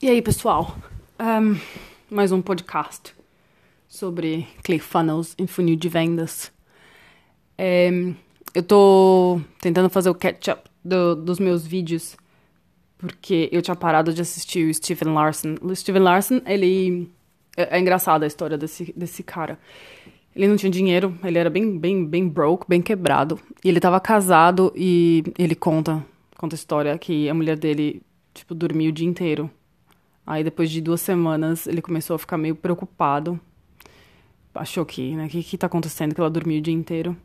E aí, pessoal? Um, mais um podcast sobre ClickFunnels e funil de vendas. É, eu tô tentando fazer o catch-up do, dos meus vídeos porque eu tinha parado de assistir o Steven Larson. O Steven Larson, ele... É, é engraçada a história desse, desse cara. Ele não tinha dinheiro, ele era bem, bem, bem broke, bem quebrado. E ele tava casado e ele conta, conta a história que a mulher dele, tipo, dormia o dia inteiro Aí depois de duas semanas ele começou a ficar meio preocupado. Achou que, né, o que que tá acontecendo que ela dormiu o dia inteiro?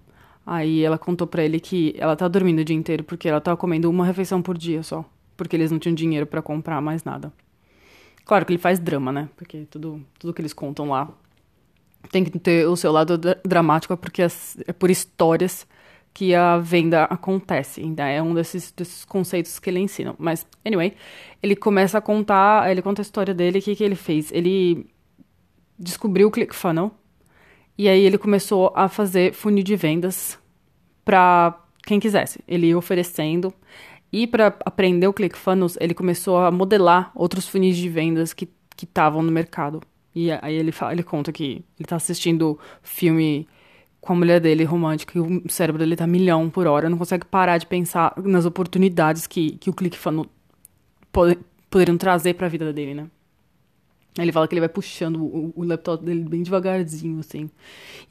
Aí ela contou para ele que ela tá dormindo o dia inteiro porque ela tava comendo uma refeição por dia só, porque eles não tinham dinheiro para comprar mais nada. Claro que ele faz drama, né? Porque tudo, tudo que eles contam lá tem que ter o seu lado dramático, porque é por histórias que a venda acontece. Ainda é um desses, desses conceitos que ele ensina. Mas, anyway, ele começa a contar, ele conta a história dele, o que, que ele fez. Ele descobriu o ClickFunnels e aí ele começou a fazer funil de vendas para quem quisesse. Ele ia oferecendo. E para aprender o ClickFunnels, ele começou a modelar outros funis de vendas que estavam no mercado. E aí ele, fala, ele conta que ele está assistindo filme com a mulher dele romântica e o cérebro dele tá milhão por hora, não consegue parar de pensar nas oportunidades que, que o ClickFunnels pode, poderiam trazer para a vida dele, né? Ele fala que ele vai puxando o, o, laptop dele bem devagarzinho, assim.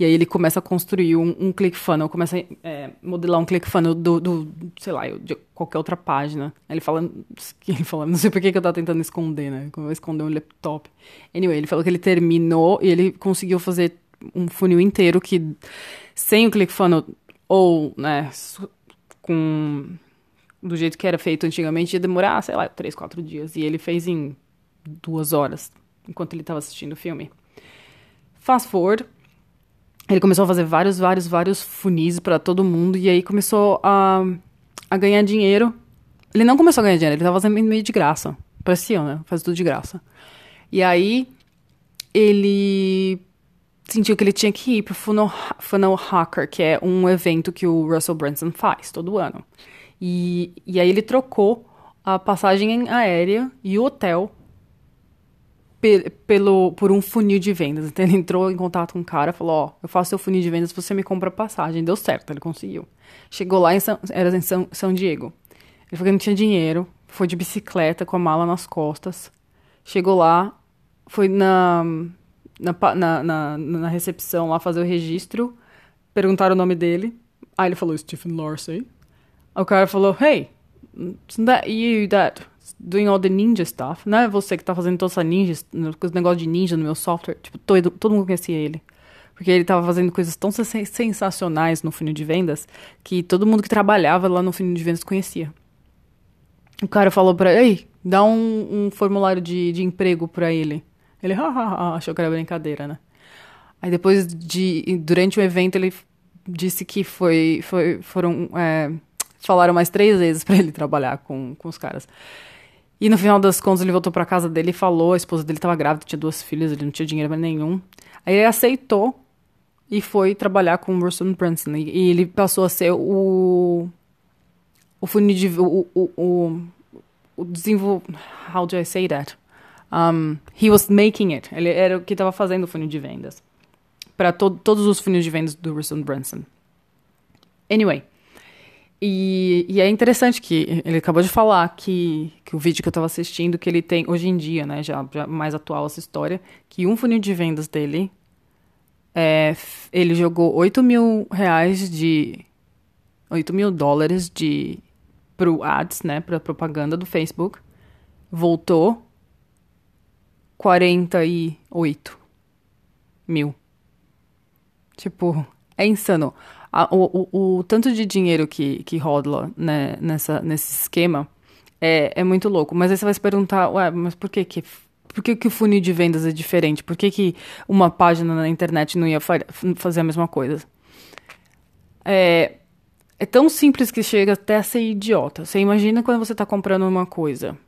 E aí ele começa a construir um, um ClickFunnels, começa a é, modelar um ClickFunnels do, do, sei lá, de qualquer outra página. Aí ele fala, ele fala, não sei por que, que eu tava tentando esconder, né? Como eu esconder um laptop. Anyway, ele falou que ele terminou e ele conseguiu fazer um funil inteiro que sem o ClickFunnels ou, né, com do jeito que era feito antigamente ia demorar, sei lá, três, quatro dias. E ele fez em duas horas, enquanto ele estava assistindo o filme. Fast forward, ele começou a fazer vários, vários, vários funis para todo mundo e aí começou a, a ganhar dinheiro. Ele não começou a ganhar dinheiro, ele estava fazendo meio de graça. Parecia, né? Faz tudo de graça. E aí ele sentiu que ele tinha que ir pro Funnel, Funnel Hacker, que é um evento que o Russell Brunson faz todo ano. E, e aí ele trocou a passagem aérea e o hotel pe pelo, por um funil de vendas. Então ele entrou em contato com o cara, falou, ó, oh, eu faço seu funil de vendas, você me compra passagem. Deu certo, ele conseguiu. Chegou lá, em São, era em São, São Diego. Ele falou que não tinha dinheiro, foi de bicicleta com a mala nas costas. Chegou lá, foi na na, na, na, na recepção lá fazer o registro, perguntaram o nome dele. Aí ele falou Stephen Larsey. O cara falou, hey, isn't that you that doing all the ninja stuff? Não é você que tá fazendo toda essa ninja, os negócios de ninja no meu software? Tipo, todo, todo mundo conhecia ele. Porque ele tava fazendo coisas tão sensacionais no funil de vendas que todo mundo que trabalhava lá no funil de vendas conhecia. O cara falou pra ele, ei, dá um, um formulário de, de emprego pra ele. Ele achou que era brincadeira, né? Aí depois de. Durante o evento, ele disse que foi. foi foram. É, falaram mais três vezes para ele trabalhar com, com os caras. E no final das contas, ele voltou para casa dele e falou: a esposa dele estava grávida, tinha duas filhas, ele não tinha dinheiro nenhum. Aí ele aceitou e foi trabalhar com o Russell Brunson. E, e ele passou a ser o. O funil de. O, o, o, o desenvol... How do I say that? Um, he was making it. Ele era o que estava fazendo o funil de vendas. Para to todos os funis de vendas do Russell Brunson. Anyway. E, e, é interessante que ele acabou de falar que, que o vídeo que eu estava assistindo, que ele tem hoje em dia, né, já, já, mais atual essa história, que um funil de vendas dele, é, ele jogou 8 mil reais de. 8 mil dólares de. pro ads, né, pra propaganda do Facebook. Voltou 48 mil. Tipo, é insano. o, o, o, tanto de dinheiro que, que né, nessa, nesse esquema é, é muito louco. Mas aí você vai se perguntar, ué, mas por que que... Por que, que o funil de vendas é diferente? Por que, que uma página na internet não ia fa fazer a mesma coisa? É, é tão simples que chega até a ser idiota. Você imagina quando você está comprando uma coisa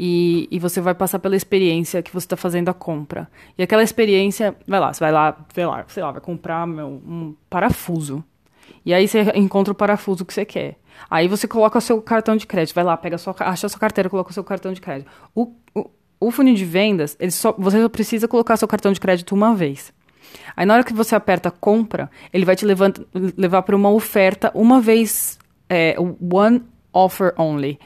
e, e você vai passar pela experiência que você está fazendo a compra. E aquela experiência, vai lá, você vai lá, sei lá, sei lá vai comprar meu, um parafuso. E aí você encontra o parafuso que você quer. Aí você coloca o seu cartão de crédito, vai lá, pega sua, acha a sua carteira, coloca o seu cartão de crédito. O, o, o funil de vendas, ele só, você só precisa colocar seu cartão de crédito uma vez. Aí na hora que você aperta compra, ele vai te levar para uma oferta uma vez, é, one offer only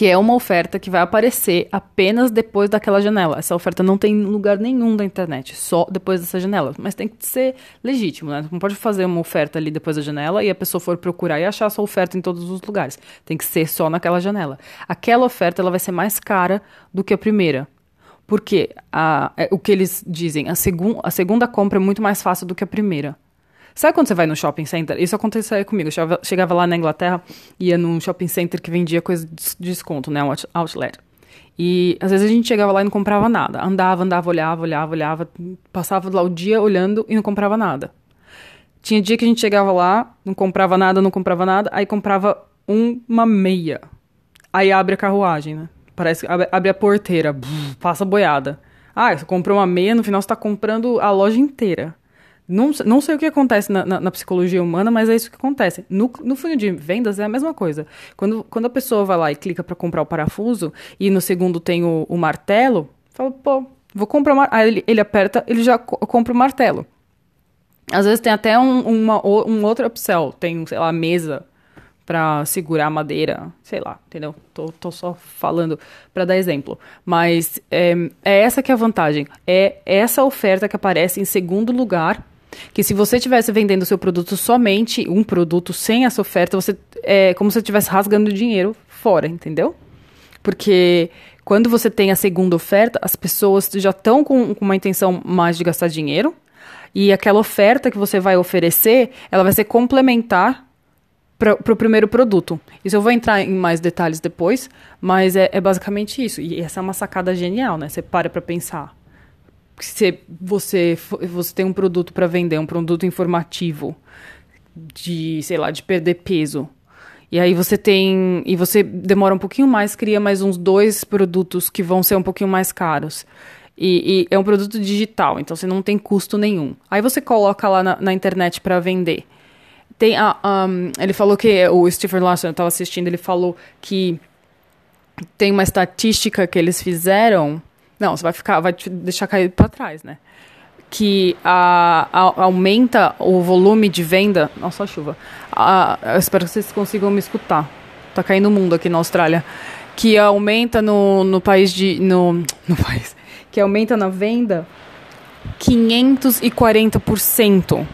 que é uma oferta que vai aparecer apenas depois daquela janela. Essa oferta não tem lugar nenhum da internet, só depois dessa janela. Mas tem que ser legítimo, né? Não pode fazer uma oferta ali depois da janela e a pessoa for procurar e achar a sua oferta em todos os lugares. Tem que ser só naquela janela. Aquela oferta ela vai ser mais cara do que a primeira. Porque a, é, o que eles dizem, a, segun, a segunda compra é muito mais fácil do que a primeira. Sabe quando você vai no shopping center? Isso acontecia comigo. Eu chegava, lá na Inglaterra, ia num shopping center que vendia coisa de desconto, né? Um outlet. E às vezes a gente chegava lá e não comprava nada. Andava, andava, olhava, olhava, olhava. Passava lá o dia olhando e não comprava nada. Tinha dia que a gente chegava lá, não comprava nada, não comprava nada, aí comprava uma meia. Aí abre a carruagem, né? Parece que abre, a porteira, passa boiada. Ah, você comprou uma meia, no final você está comprando a loja inteira. Não, não sei o que acontece na, na, na, psicologia humana, mas é isso que acontece. No, no funil de vendas é a mesma coisa. Quando, quando a pessoa vai lá e clica para comprar o parafuso e no segundo tem o, o martelo, fala, pô, vou comprar o martelo. Aí ele, ele aperta, ele já co compra o martelo. Às vezes tem até um, uma, um outro upsell, tem, sei lá, mesa para segurar a madeira, sei lá, entendeu? Tô, tô só falando para dar exemplo. Mas é, é essa que é a vantagem. É essa oferta que aparece em segundo lugar que se você estivesse vendendo o seu produto somente um produto sem essa oferta, você é como se você estivesse rasgando dinheiro fora, entendeu? Porque quando você tem a segunda oferta, as pessoas já estão com, com uma intenção mais de gastar dinheiro e aquela oferta que você vai oferecer, ela vai ser complementar para o primeiro produto. Isso eu vou entrar em mais detalhes depois, mas é, é basicamente isso. E essa é uma sacada genial, né? Você para para pensar se você, você tem um produto para vender, um produto informativo de, sei lá, de perder peso. E aí você tem. E você demora um pouquinho mais, cria mais uns dois produtos que vão ser um pouquinho mais caros. E, e é um produto digital, então você não tem custo nenhum. Aí você coloca lá na, na internet para vender. Tem a, um, ele falou que o Stephen Larson, eu estava assistindo, ele falou que tem uma estatística que eles fizeram não, você vai ficar, vai te deixar cair para trás, né? Que a, a, aumenta o volume de venda. Nossa, a chuva. A, eu espero que vocês consigam me escutar. Tá caindo o mundo aqui na Austrália. Que aumenta no, no país de. No, no país. Que aumenta na venda 540%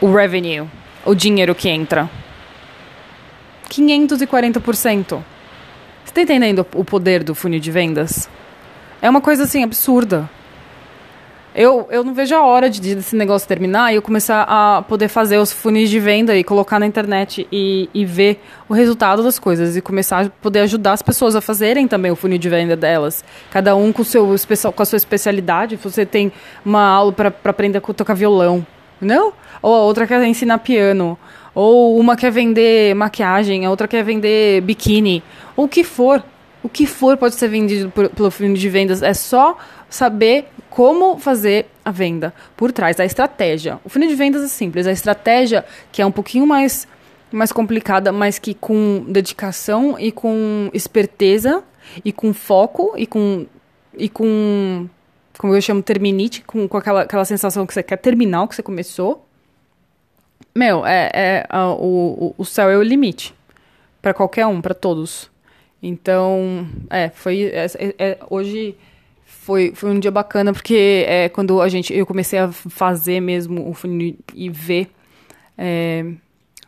o revenue, o dinheiro que entra. 540%. Você tá entendendo o poder do funil de vendas? É uma coisa assim absurda. Eu, eu não vejo a hora de, desse negócio terminar e eu começar a poder fazer os funis de venda e colocar na internet e, e ver o resultado das coisas e começar a poder ajudar as pessoas a fazerem também o funil de venda delas. Cada um com, seu com a sua especialidade. Você tem uma aula para aprender a tocar violão, não? Ou a outra quer ensinar piano. Ou uma quer vender maquiagem, a outra quer vender biquíni. Ou o que for o que for pode ser vendido por, pelo fundo de vendas. É só saber como fazer a venda por trás, a estratégia. O funil de vendas é simples. A estratégia, que é um pouquinho mais, mais complicada, mas que com dedicação e com esperteza e com foco e com, e com como eu chamo, terminite, com, com aquela, aquela sensação que você quer terminar o que você começou. Meu, é, é o, o céu é o limite. para qualquer um, para todos. Então, é, foi. É, é, hoje foi, foi um dia bacana, porque é, quando a gente, eu comecei a fazer mesmo o funil e ver é,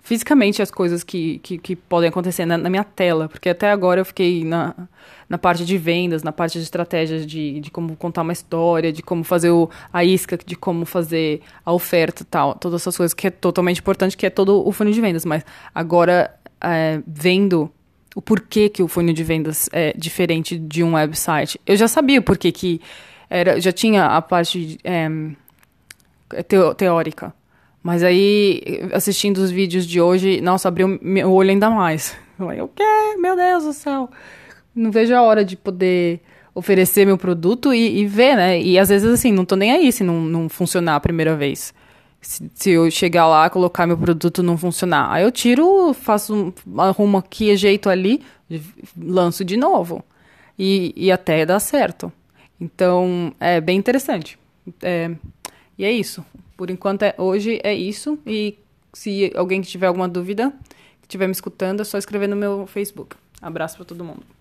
fisicamente as coisas que, que, que podem acontecer na, na, minha tela, porque até agora eu fiquei na, na parte de vendas, na parte de estratégias de, de como contar uma história, de como fazer o, a isca, de como fazer a oferta tal, todas essas coisas que é totalmente importante, que é todo o funil de vendas, mas agora é, vendo o porquê que o funil de vendas é diferente de um website. Eu já sabia o porquê que era, já tinha a parte é, teórica. Mas aí, assistindo os vídeos de hoje, nossa, abriu meu olho ainda mais. Eu falei, o quê? Meu Deus do céu. Não vejo a hora de poder oferecer meu produto e, e ver, né? E às vezes, assim, não tô nem aí se não, não funcionar a primeira vez. Se, se, eu chegar lá, colocar meu produto não funcionar. Aí eu tiro, faço, arrumo aqui, ajeito ali, lanço de novo. e, e até dar certo. Então, é bem interessante. É, e é isso. Por enquanto, é, hoje é isso. E se alguém tiver alguma dúvida, estiver me escutando, é só escrever no meu Facebook. Abraço para todo mundo.